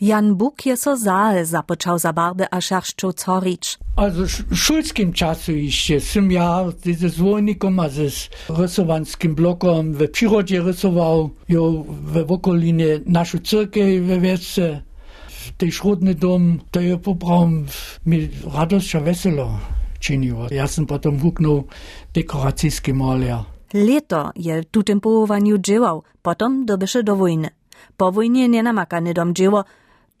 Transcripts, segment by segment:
Jan Buk je so zaal započał za barby a szarszczu corić. Also w szulskim czasu jeszcze sam ja ze zwolnikom a ze rysowanskim blokom w przyrodzie rysował, jo okolinie naszą cyrkę we wiece, w tej szrodny dom, to je pobrałem mi radość a weselo czyniło. Ja sam potem wuknął dekoracyjski maler. Leto je tym połowaniu dziełał, potem dobysze do wojny. Po wojnie nie namakany dom dzieło,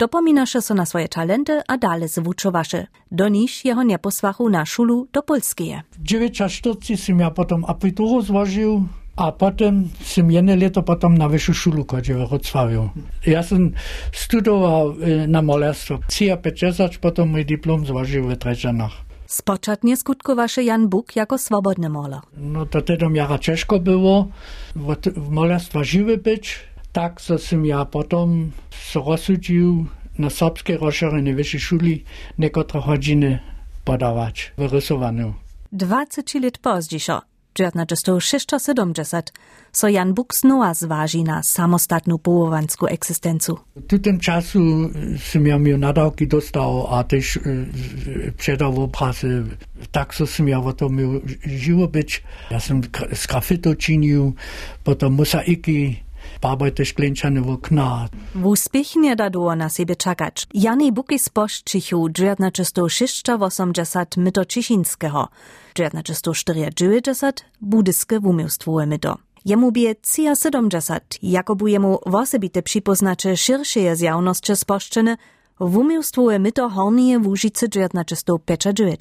dopominaše so na swoje talenty a dale zwučovaše. Do niż jeho nie posłachu na szulu do Polskie. W 49 sam ja potem apituru złożył, a potem sam jedno leto potem na wyższą szulu chodził w Wrocławiu. Ja sam studował e, na malarstwo. 50 potem mój dyplom złożył w Treczanach. Spoczatnie skutkowaše Jan Buk jako swobodny malar. No to wtedy miara ciężko było w, malarstwie żywy być. Tak, so sam ja potem so rozsudził na serbskiej rozszerzonej wyższej szuli niekotre godziny podawać w rysowaniu. 20 lat pozdziej, 1976, so Jan Buk znowa zważy na samostatną połowanską egzystencję. W tym czasu sam ja miał nadawki dostał, a też przedał prasy. Tak so sam ja o to miał żyło być. Ja sam z grafito czynił, potem mosaiki, Barbajte szklinčane okna. W uspech nie da było na siebie czekać. Jany Buki z Poszczychu 1980 myto Cichińskiego, 1994 budyskie wumiłstwo myto. Jemu bie 70, jakobu jemu wosebite przypoznacze szersze zjawności sposzczene, wumiłstwo myto hornie w Užice 1995.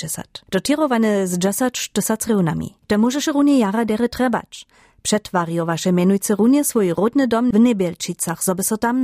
Dotierowane z 10 tysac reunami. Te możesz runie jara dere trebać. Przetwariowaše menujce runie swój rodny dom w Niebielčicach, zo by so tam.